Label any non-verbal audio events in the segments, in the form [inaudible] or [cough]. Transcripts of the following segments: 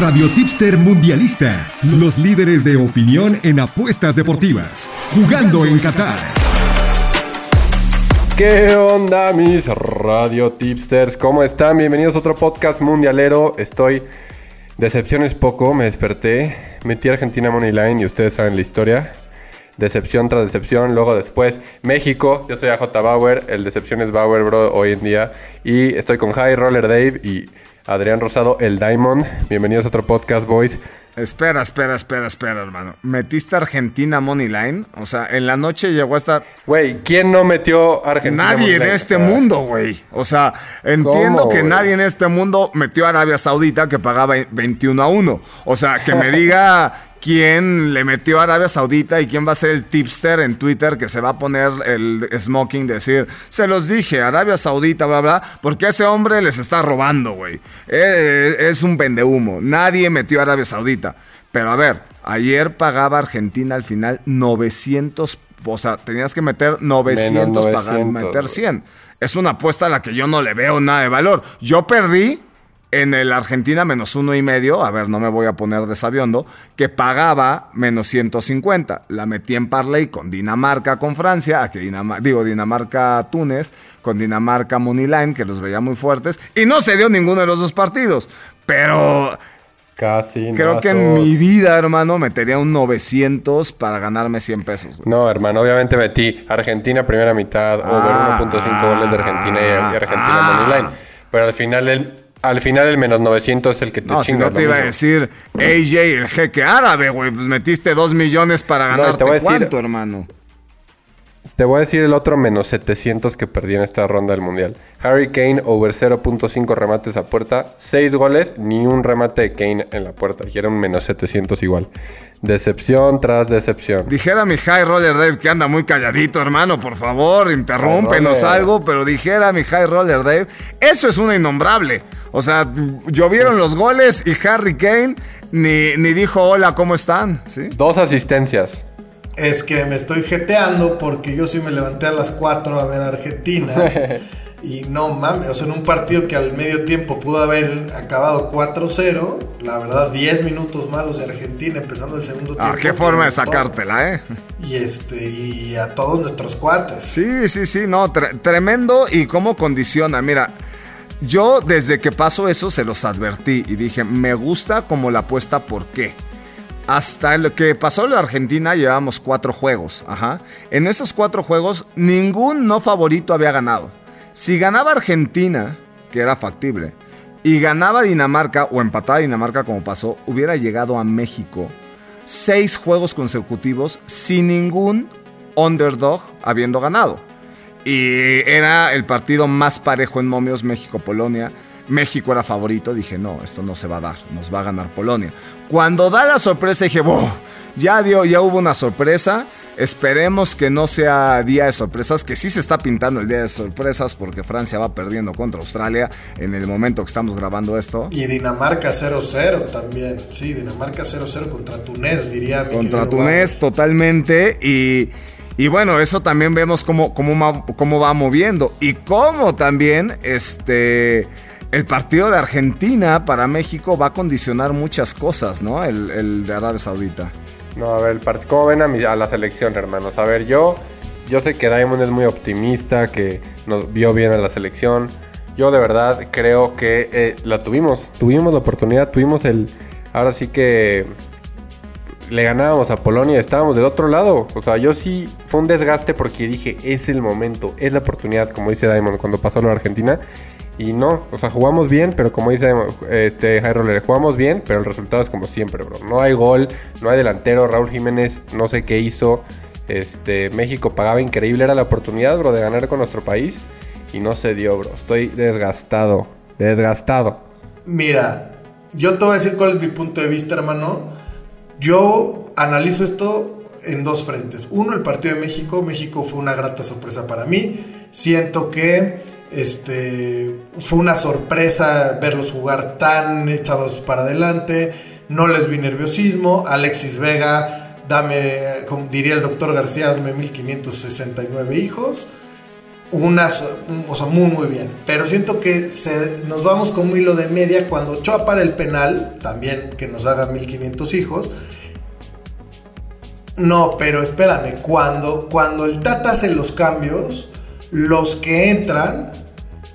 Radio Tipster Mundialista. Los líderes de opinión en apuestas deportivas. Jugando en Qatar. ¿Qué onda mis Radio Tipsters? ¿Cómo están? Bienvenidos a otro podcast mundialero. Estoy... Decepciones poco, me desperté. Metí a Argentina Money Line y ustedes saben la historia decepción tras decepción. Luego después México, yo soy AJ Bauer, el decepción es Bauer, bro, hoy en día. Y estoy con High Roller Dave y Adrián Rosado, el Diamond. Bienvenidos a otro podcast, boys. Espera, espera, espera, espera, hermano. ¿Metiste Argentina Money Line? O sea, en la noche llegó a estar. Güey, ¿quién no metió Argentina? Nadie en este mundo, güey. O sea, entiendo que nadie en este mundo metió a Arabia Saudita que pagaba 21 a 1. O sea, que me diga quién le metió a Arabia Saudita y quién va a ser el tipster en Twitter que se va a poner el smoking, decir, se los dije, Arabia Saudita, bla, bla, porque ese hombre les está robando, güey. Eh, es un pendehumo. Nadie metió a Arabia Saudita. Pero a ver, ayer pagaba Argentina al final 900, o sea, tenías que meter 900, para meter 100. Es una apuesta a la que yo no le veo nada de valor. Yo perdí en el Argentina menos uno y medio, a ver, no me voy a poner desaviondo, que pagaba menos 150. La metí en parlay con Dinamarca, con Francia, a que digo Dinamarca, Túnez, con Dinamarca, Muniline, que los veía muy fuertes, y no se dio ninguno de los dos partidos. Pero Casi. Creo que en mi vida, hermano, metería un 900 para ganarme 100 pesos. No, hermano, obviamente metí Argentina primera mitad, over 1.5 goles de Argentina y, Argentina ah, Moneyline. Pero al final el al final el menos 900 es el que te No, si no te iba a decir AJ, el jeque árabe, güey. Pues metiste 2 millones para ganarte no, cuánto, hermano. Te voy a decir el otro menos 700 que perdí en esta ronda del Mundial. Harry Kane over 0.5 remates a puerta. 6 goles, ni un remate de Kane en la puerta. Dijeron menos 700 igual. Decepción tras decepción. Dijera mi High Roller Dave que anda muy calladito, hermano. Por favor, interrúmpenos algo. Pero dijera mi High Roller Dave, eso es una innombrable. O sea, llovieron los goles y Harry Kane ni, ni dijo hola, ¿cómo están? ¿Sí? Dos asistencias. Es que me estoy jeteando porque yo sí me levanté a las 4 a ver a Argentina. [laughs] y no mames, o sea, en un partido que al medio tiempo pudo haber acabado 4-0, la verdad, 10 minutos malos de Argentina empezando el segundo ah, tiempo. qué forma de sacártela, ¿eh? Y este, y a todos nuestros cuates. Sí, sí, sí, no, tremendo y cómo condiciona. Mira, yo desde que pasó eso se los advertí y dije, me gusta como la apuesta, ¿por qué? Hasta lo que pasó en la Argentina llevamos cuatro juegos, ajá. En esos cuatro juegos ningún no favorito había ganado. Si ganaba Argentina, que era factible, y ganaba Dinamarca o empataba Dinamarca como pasó, hubiera llegado a México seis juegos consecutivos sin ningún underdog habiendo ganado. Y era el partido más parejo en momios México-Polonia. México era favorito, dije, no, esto no se va a dar, nos va a ganar Polonia. Cuando da la sorpresa dije, ya dio, ya hubo una sorpresa. Esperemos que no sea día de sorpresas, que sí se está pintando el día de sorpresas porque Francia va perdiendo contra Australia en el momento que estamos grabando esto. Y Dinamarca 0-0 también, sí, Dinamarca 0-0 contra Túnez, diría. Mi contra Túnez totalmente y... Y bueno, eso también vemos cómo, cómo, cómo va moviendo. Y cómo también este, el partido de Argentina para México va a condicionar muchas cosas, ¿no? El, de Arabia Saudita. No, a ver, ¿cómo ven a, la selección, hermanos? A ver, yo, yo sé que Diamond es muy optimista, que nos vio bien a la selección. Yo de verdad creo que eh, la tuvimos, tuvimos la oportunidad, tuvimos el... Ahora sí que le ganábamos a Polonia, estábamos del otro lado. O sea, yo sí fue un desgaste porque dije, es el momento, es la oportunidad, como dice Diamond cuando pasó lo de Argentina. Y no, o sea, jugamos bien, pero como dice este Roller, jugamos bien, pero el resultado es como siempre, bro. No hay gol, no hay delantero, Raúl Jiménez no sé qué hizo. Este, México pagaba increíble, era la oportunidad, bro, de ganar con nuestro país y no se dio, bro. Estoy desgastado, desgastado. Mira, yo te voy a decir cuál es mi punto de vista, hermano. Yo analizo esto en dos frentes. Uno, el partido de México. México fue una grata sorpresa para mí. Siento que este, fue una sorpresa verlos jugar tan echados para adelante. No les vi nerviosismo. Alexis Vega, dame, como diría el doctor García, hazme 1569 hijos. Unas, o sea, muy, muy bien. Pero siento que se, nos vamos con un hilo de media cuando Ochoa para el penal, también que nos haga 1500 hijos. No, pero espérame, cuando, cuando el Tata hace los cambios, los que entran,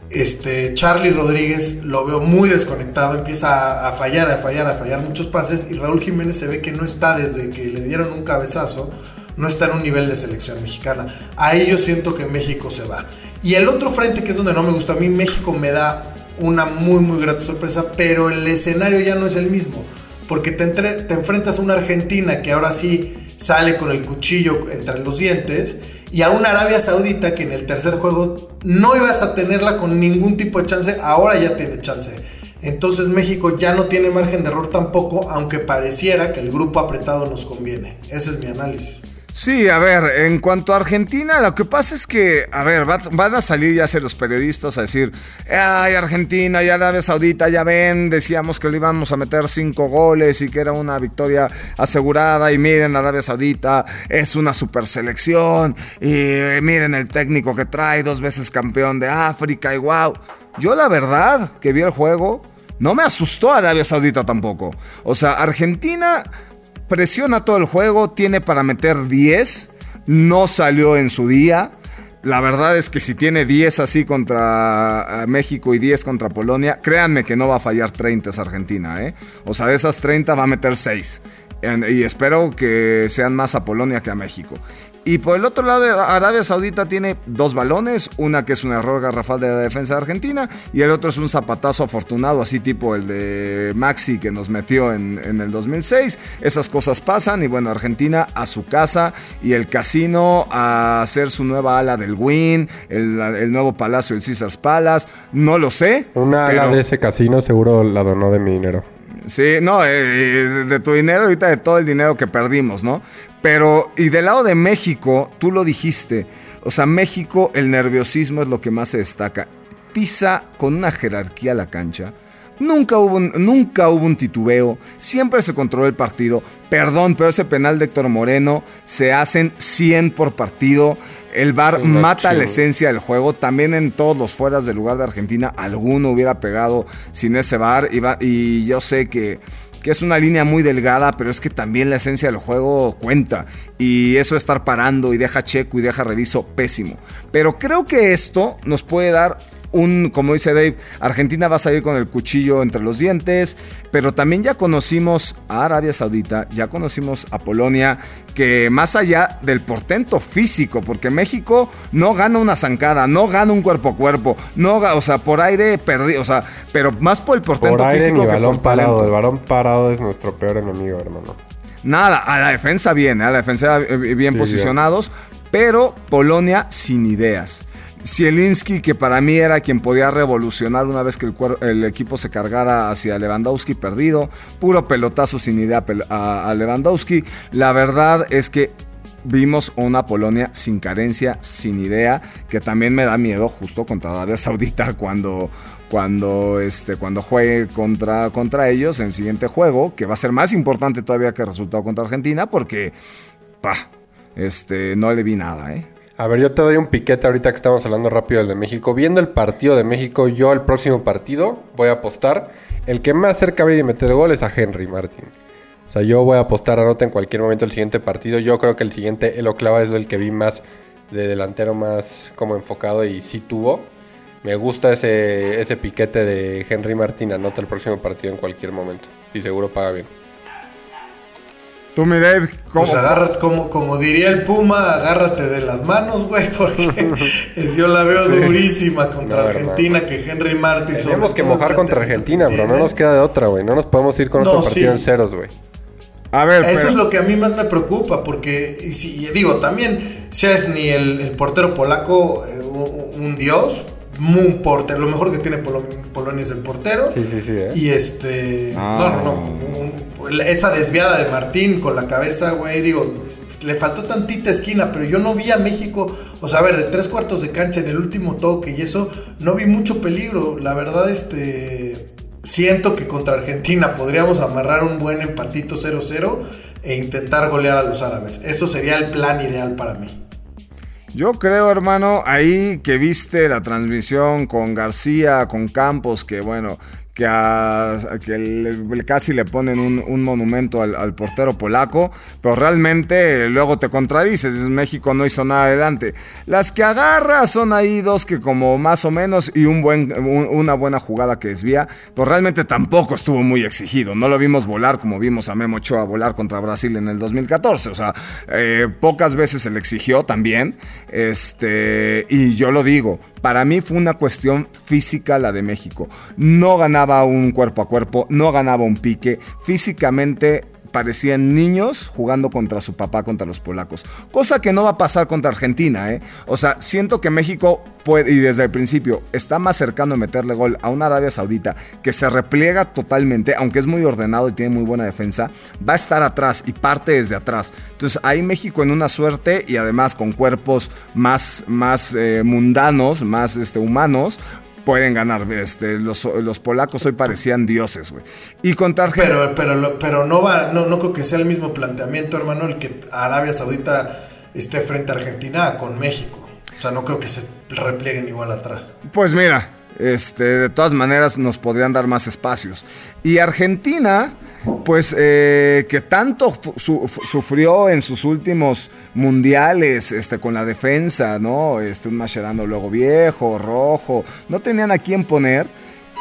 este, Charlie Rodríguez lo veo muy desconectado, empieza a, fallar, a fallar, a fallar muchos pases y Raúl Jiménez se ve que no está desde que le dieron un cabezazo, no está en un nivel de selección mexicana. Ahí yo siento que México se va. Y el otro frente, que es donde no me gusta, a mí México me da una muy, muy grata sorpresa, pero el escenario ya no es el mismo, porque te, te enfrentas a una Argentina que ahora sí sale con el cuchillo entre los dientes y a una Arabia Saudita que en el tercer juego no ibas a tenerla con ningún tipo de chance, ahora ya tiene chance. Entonces México ya no tiene margen de error tampoco, aunque pareciera que el grupo apretado nos conviene. Ese es mi análisis. Sí, a ver, en cuanto a Argentina, lo que pasa es que, a ver, van a salir ya ser los periodistas a decir, ay, Argentina y Arabia Saudita, ya ven, decíamos que le íbamos a meter cinco goles y que era una victoria asegurada y miren, Arabia Saudita es una super selección y miren el técnico que trae, dos veces campeón de África y wow. Yo la verdad que vi el juego, no me asustó Arabia Saudita tampoco. O sea, Argentina presiona todo el juego, tiene para meter 10, no salió en su día. La verdad es que si tiene 10 así contra eh, México y 10 contra Polonia, créanme que no va a fallar 30 esa Argentina, ¿eh? O sea, de esas 30 va a meter 6. Y espero que sean más a Polonia que a México. Y por el otro lado, Arabia Saudita tiene dos balones, una que es un error garrafal de la defensa de Argentina y el otro es un zapatazo afortunado, así tipo el de Maxi que nos metió en, el 2006. Esas cosas pasan y bueno, Argentina a su casa y el casino a hacer su nueva ala del Win, el, nuevo palacio del Caesars Palace, no lo sé. Una ala de ese casino seguro la donó de mi dinero. Sí, no, eh, de tu dinero, ahorita de todo el dinero que perdimos, ¿no? Pero, y del lado de México, tú lo dijiste, o sea, México, el nerviosismo es lo que más se destaca. Pisa con una jerarquía la cancha. Nunca hubo, un, nunca hubo un titubeo, siempre se controló el partido. Perdón, pero ese penal de Héctor Moreno se hacen 100 por partido. El VAR mata la esencia del juego. También en todos los fueras del lugar de Argentina, alguno hubiera pegado sin ese VAR. Y, yo sé que, que, es una línea muy delgada, pero es que también la esencia del juego cuenta. Y eso de estar parando y deja checo y deja reviso, pésimo. Pero creo que esto nos puede dar un, como dice Dave, Argentina va a salir con el cuchillo entre los dientes, pero también ya conocimos a Arabia Saudita, ya conocimos a Polonia, que más allá del portento físico, porque México no gana una zancada, no gana un cuerpo a cuerpo, no, o sea, por aire perdido, o sea, pero más por el portento por aire, físico que balón parado, el balón parado es nuestro peor enemigo, hermano. Nada, a la defensa bien, ¿eh? a la defensa bien posicionados, pero Polonia sin ideas. Zielinski, que para mí era quien podía revolucionar una vez que el, equipo se cargara hacia Lewandowski perdido. Puro pelotazo sin idea a, Lewandowski. La verdad es que vimos una Polonia sin carencia, sin idea, que también me da miedo justo contra Arabia Saudita [laughs] cuando, cuando, este, cuando juegue contra, contra ellos en el siguiente juego, que va a ser más importante todavía que el resultado contra Argentina, porque este, no le vi nada, ¿eh? A ver, yo te doy un piquete ahorita que estamos hablando rápido del de México. Viendo el partido de México, yo el próximo partido voy a apostar. El que más cerca de meter gol es a Henry Martin. O sea, yo voy a apostar a en cualquier momento el siguiente partido. Yo creo que el siguiente, el Oclava, es el que vi más de delantero, más como enfocado y sí tuvo. Me gusta ese, ese piquete de Henry Martin. Anota el próximo partido en cualquier momento. Y seguro paga bien. Tú, mi Dave, ¿cómo? Pues agárrate, como, como diría el Puma, agárrate de las manos, güey, porque [laughs] yo la veo durísima contra Argentina, que Henry Martin... Tenemos que mojar contra Argentina, bro, no nos queda de otra, güey, no nos podemos ir con otro partido en ceros, güey. A ver, Eso es lo que a mí más me preocupa, porque, y si, digo, también ni el, el portero polaco eh, un, dios, un portero, lo mejor que tiene Polonia es el portero. Sí, sí, sí. ¿eh? Y este. No, no, no. Esa desviada de Martín con la cabeza, güey, digo, le faltó tantita esquina, pero yo no vi a México, o sea, a ver, de tres cuartos de cancha en el último toque y eso, no vi mucho peligro. La verdad, este. Siento que contra Argentina podríamos amarrar un buen empatito 0-0 e intentar golear a los árabes. Eso sería el plan ideal para mí. Yo creo, hermano, ahí que viste la transmisión con García, con Campos, que bueno, que, que casi le ponen un, monumento al, portero polaco, pero realmente luego te contradices, México no hizo nada adelante. Las que agarra son ahí dos que como más o menos y un buen, una buena jugada que desvía, pero realmente tampoco estuvo muy exigido, no lo vimos volar como vimos a Memo Ochoa volar contra Brasil en el 2014, o sea, eh, pocas veces se le exigió también, este, y yo lo digo, para mí fue una cuestión física la de México, no un cuerpo a cuerpo, no ganaba un pique, físicamente parecían niños jugando contra su papá, contra los polacos. Cosa que no va a pasar contra Argentina, ¿eh? O sea, siento que México puede, y desde el principio, está más cercano a meterle gol a una Arabia Saudita que se repliega totalmente, aunque es muy ordenado y tiene muy buena defensa, va a estar atrás y parte desde atrás. Entonces, ahí México en una suerte y además con cuerpos más, más eh, mundanos, más este, humanos, pueden ganar. Este, los, polacos hoy parecían dioses, güey. Y contra Argentina. Pero, pero, pero no va, no, no creo que sea el mismo planteamiento, hermano, el que Arabia Saudita esté frente a Argentina con México. O sea, no creo que se replieguen igual atrás. Pues mira, este, de todas maneras nos podrían dar más espacios. Y Argentina pues eh, que tanto sufrió en sus últimos mundiales este, con la defensa, ¿no? Este, un Mascherano luego viejo, rojo, no tenían a quién poner.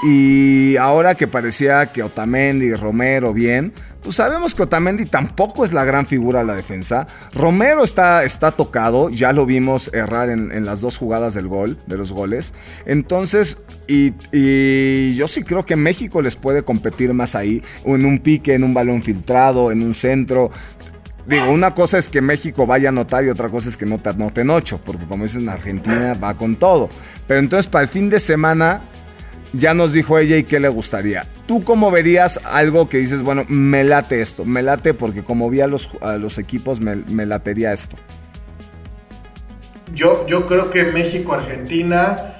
Y ahora que parecía que Otamendi, Romero, bien, pues sabemos que Otamendi tampoco es la gran figura de la defensa. Romero está, está tocado, ya lo vimos errar en, las dos jugadas del gol, de los goles. Entonces, y, yo sí creo que México les puede competir más ahí, en un pique, en un balón filtrado, en un centro. Digo, una cosa es que México vaya a anotar y otra cosa es que no te anoten ocho, porque como dicen, Argentina va con todo. Pero entonces para el fin de semana ya nos dijo ella y qué le gustaría. ¿Tú cómo verías algo que dices, bueno, me late esto, me late porque como vi a los, equipos, me, latería esto? Yo, yo creo que México-Argentina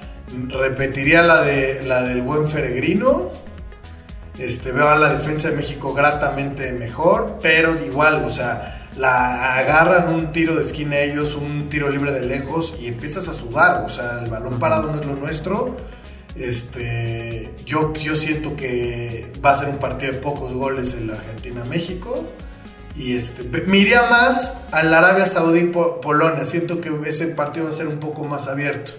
repetiría la, de, la del buen Feregrino. Este, veo a la defensa de México gratamente mejor, pero igual, o sea, la agarran un tiro de esquina ellos, un tiro libre de lejos y empiezas a sudar, o sea, el balón parado no es lo nuestro este, yo, yo siento que va a ser un partido de pocos goles en la Argentina-México. Y este, me iría más al Arabia Saudí-Polonia. Siento que ese partido va a ser un poco más abierto.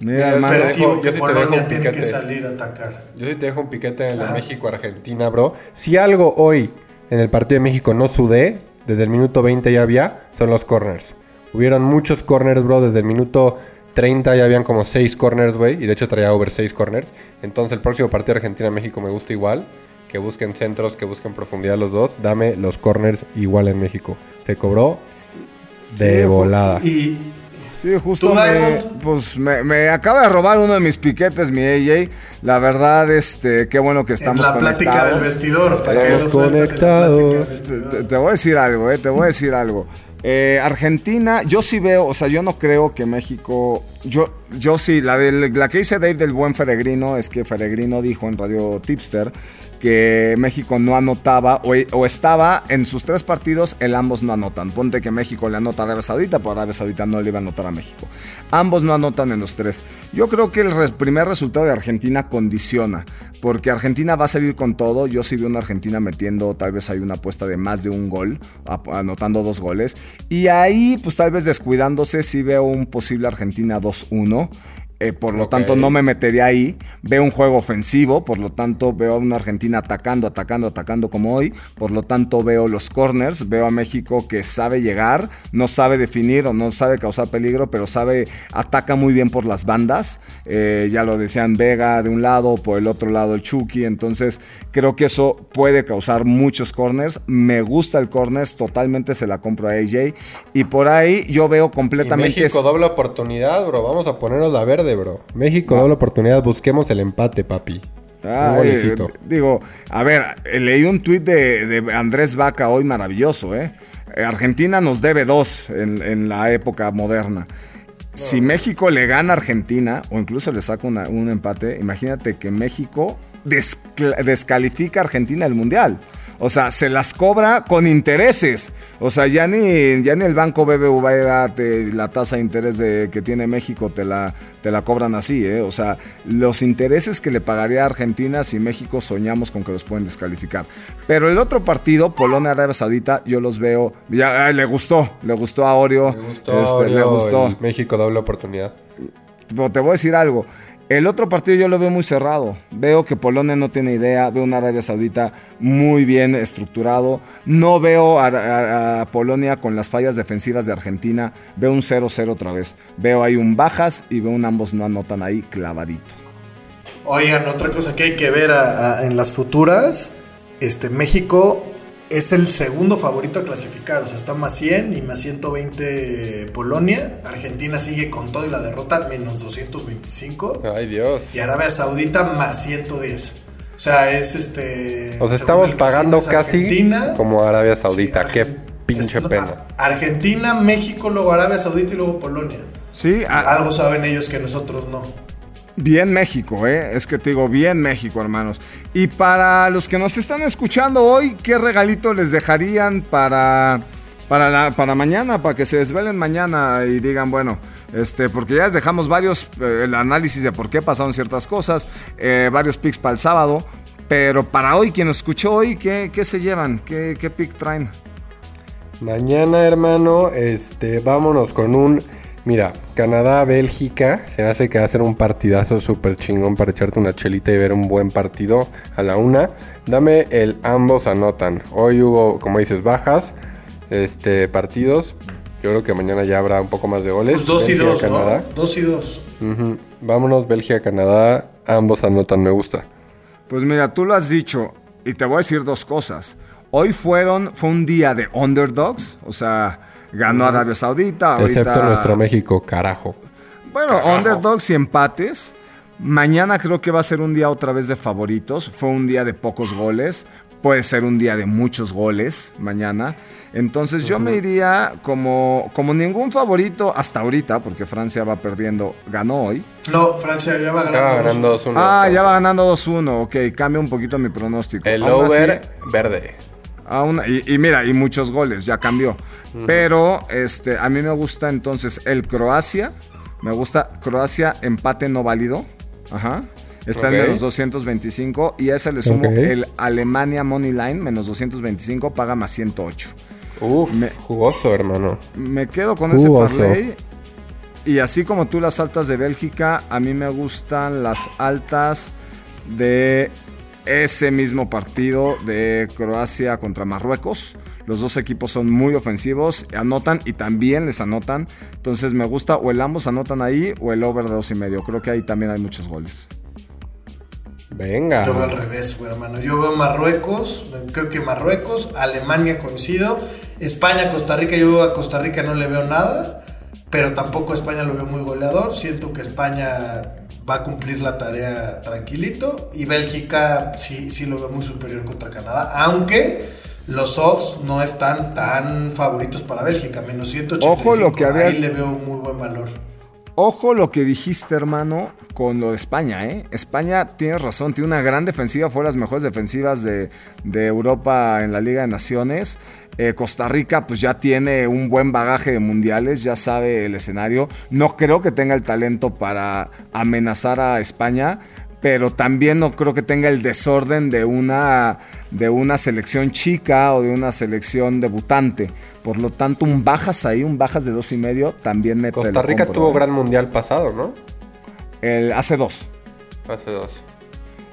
Mira, Percibo que Polonia tiene que salir a atacar. Yo sí te dejo un piquete en la México-Argentina, bro. Si algo hoy en el partido de México no sudé, desde el minuto 20 ya había, son los corners. Hubieron muchos corners, bro, desde el minuto 30 ya habían como 6 corners, güey. Y de hecho traía over 6 corners. Entonces el próximo partido Argentina-México me gusta igual. Que busquen centros, que busquen profundidad los dos. Dame los corners igual en México. Se cobró de volada. Y, sí, justo me, pues me, acaba de robar uno de mis piquetes, mi AJ. La verdad, este, qué bueno que estamos en la plática del vestidor. Para que Te, te, voy a decir algo, eh, te voy a decir algo. Eh, Argentina, yo sí veo, o sea, yo no creo que México. Yo, yo sí, la, de, la que dice Dave del buen Feregrino es que Feregrino dijo en Radio Tipster que México no anotaba o, estaba en sus tres partidos, el ambos no anotan. Ponte que México le anota a Arabia Saudita, pero Arabia Saudita no le iba a anotar a México. Ambos no anotan en los tres. Yo creo que el primer resultado de Argentina condiciona, porque Argentina va a salir con todo. Yo sí veo una Argentina metiendo, tal vez hay una apuesta de más de un gol, anotando dos goles. Y ahí, pues tal vez descuidándose, sí veo un posible Argentina 2-1. Eh, por lo tanto no me metería ahí. Veo un juego ofensivo, por lo tanto veo a una Argentina atacando, atacando, atacando como hoy. Por lo tanto veo los corners, veo a México que sabe llegar, no sabe definir o no sabe causar peligro, pero sabe, ataca muy bien por las bandas. Eh, ya lo decían Vega de un lado, por el otro lado el Chucky. Entonces creo que eso puede causar muchos corners. Me gusta el corners, totalmente se la compro a AJ. Y por ahí yo veo completamente... México doble oportunidad, bro. Vamos a ponernos la verde bro. México, doble oportunidad, busquemos el empate, papi. digo, a ver, leí un tuit de, Andrés Vaca hoy maravilloso, ¿eh? Argentina nos debe dos en, la época moderna. Si México le gana a Argentina, o incluso le saca un empate, imagínate que México descalifica a Argentina del Mundial. O sea, se las cobra con intereses. O sea, ya ni, ya ni el banco BBVA, te- la tasa de interés de, que tiene México, te la, te la cobran así, ¿eh? O sea, los intereses que le pagaría a Argentina si México soñamos con que los pueden descalificar. Pero el otro partido, Polonia-Arabia Saudita, yo los veo. Ya ay, le gustó, le gustó a Oreo. Le gustó. este, le gustó. México doble oportunidad. Pero te voy a decir algo. El otro partido yo lo veo muy cerrado. Veo que Polonia no tiene idea. Veo una Arabia Saudita muy bien estructurado. No veo a, Polonia con las fallas defensivas de Argentina. Veo un 0-0 otra vez. Veo ahí un bajas y veo un ambos no anotan ahí clavadito. Oigan, otra cosa que hay que ver en las futuras, este México es el segundo favorito a clasificar, o sea, está más 100 y más 120 Polonia, Argentina sigue con todo y la derrota menos 225 Ay, Dios. y Arabia Saudita más 110. O sea, es este O sea, estamos pagando es casi Argentina, como Arabia Saudita. sí, Qué pinche es- pena. Argentina, México, luego Arabia Saudita y luego Polonia. Sí, a- Algo saben ellos que nosotros no. Bien México, ¿eh? Es que te digo, bien México, hermanos. Y para los que nos están escuchando hoy, ¿qué regalito les dejarían para, para, para mañana? Para que se desvelen mañana y digan, bueno, este, porque ya les dejamos varios, eh, el análisis de por qué pasaron ciertas cosas, eh, varios picks para el sábado. Pero para hoy, quien escuchó hoy, ¿qué, qué se llevan? ¿Qué, qué pick traen? Mañana, hermano, este, vámonos con un. Mira, Canadá-Bélgica. Se me hace que va a ser un partidazo súper chingón para echarte una chelita y ver un buen partido a la una. Dame el ambos anotan. Hoy hubo, como dices, bajas este, partidos. Yo creo que mañana ya habrá un poco más de goles. Pues dos y dos. ¿no? Dos y dos. Vámonos, Bélgica-Canadá. Ambos anotan, me gusta. Pues mira, tú lo has dicho y te voy a decir dos cosas. Hoy fueron, fue un día de underdogs, o sea, ganó Arabia Saudita. ahorita- Excepto nuestro México, carajo. Bueno, underdogs y empates. Mañana creo que va a ser un día otra vez de favoritos. Fue un día de pocos goles. Puede ser un día de muchos goles mañana. Entonces yo me iría como, como ningún favorito hasta ahorita, porque Francia va perdiendo, ganó hoy. No, Francia ya va ganando. Acaba dos. ganando 2-1. Ah, ya va ganando 2-1. Ok, cambia un poquito mi pronóstico. El Aún así- over y, y mira, y muchos goles, ya cambió. Pero este, a mí me gusta entonces el Croacia. Me gusta Croacia empate no válido. Ajá. Está en menos 225. Y a ese le sumo el Alemania Money Line, menos 225, paga más 108. Uf, Me- jugoso, hermano. Me quedo con ese parlay. Y así como tú las altas de Bélgica, a mí me gustan las altas de ese mismo partido de Croacia contra Marruecos. Los dos equipos son muy ofensivos, anotan y también les anotan. Entonces me gusta o el ambos anotan ahí o el over de dos y medio. Creo que ahí también hay muchos goles. Venga. Yo veo al revés, güey, hermano. Yo veo Marruecos, creo que Marruecos, Alemania coincido, España, Costa Rica, yo veo a Costa Rica no le veo nada, pero tampoco a España lo veo muy goleador. Siento que España va a cumplir la tarea tranquilito y Bélgica sí, sí lo veo muy superior contra Canadá, aunque los odds no están tan favoritos para Bélgica, menos 185. Ojo lo que habías- Ahí le veo muy buen valor. Ojo lo que dijiste, hermano, con lo de España, ¿eh? España, tienes razón, tiene una gran defensiva, fue las mejores defensivas de, Europa en la Liga de Naciones. Eh, Costa Rica, pues ya tiene un buen bagaje de mundiales, ya sabe el escenario. No creo que tenga el talento para amenazar a España, pero también no creo que tenga el desorden de una, de una selección chica o de una selección debutante. Por lo tanto, un bajas ahí, un bajas de dos y medio, también me Costa Rica tuvo gran mundial pasado, ¿no? El, hace dos. Hace dos.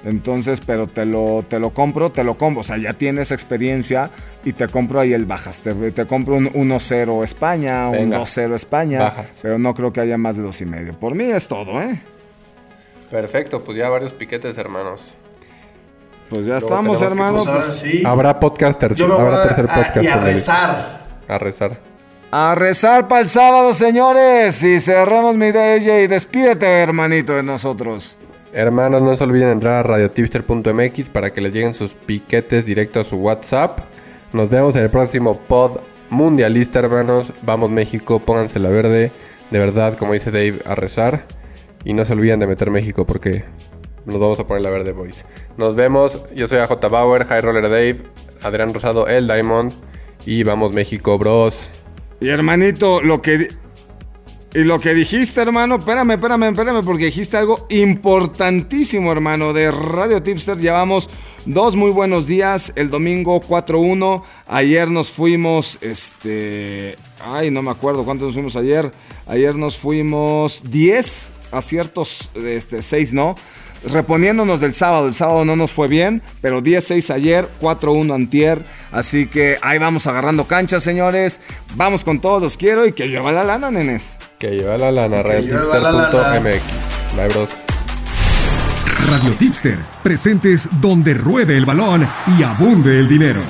Entonces, pero te lo, te lo compro, te lo compro. O sea, ya tienes experiencia y te compro ahí el bajas. Te, te compro un 1-0 España, Venga. un 2-0 España. Bajas. Pero no creo que haya más de dos y medio. Por mí es todo, ¿eh? Perfecto, pues ya varios piquetes, hermanos. Pues ya Luego estamos, tenemos que hermano. Pues pues, sí. Habrá podcast tercer, Yo me voy habrá a, tercer a- podcast. y a rezar. A rezar. a rezar para el sábado, señores. Y cerramos mi DJ. Despídete, hermanito, de nosotros. Hermanos, no se olviden entrar a radiotipster.mx para que les lleguen sus piquetes directo a su WhatsApp. Nos vemos en el próximo pod mundialista, hermanos. Vamos México, pónganse la verde. De verdad, como dice Dave, a rezar. Y no se olviden de meter México porque nos vamos a poner la verde, boys. Nos vemos. Yo soy AJ Bauer, High Roller Dave. Adrián Rosado, el Diamond. Y vamos México, bros. Y hermanito, lo que... Y lo que dijiste, hermano, espérame, espérame, espérame, porque dijiste algo importantísimo, hermano, de Radio Tipster. Llevamos dos muy buenos días. El domingo 4-1. Ayer nos fuimos, este... Ay, no me acuerdo cuántos nos fuimos ayer. Ayer nos fuimos 10 aciertos, este, 6 no. Reponiéndonos del sábado, el sábado no nos fue bien, pero 10-6 ayer, 4-1 antier, así que ahí vamos agarrando cancha, señores. Vamos con todos, los quiero y que lleva la lana, nenes. Que lleva la lana. Bye, bros. Radio Tipster, presentes donde ruede el balón y abunde el dinero.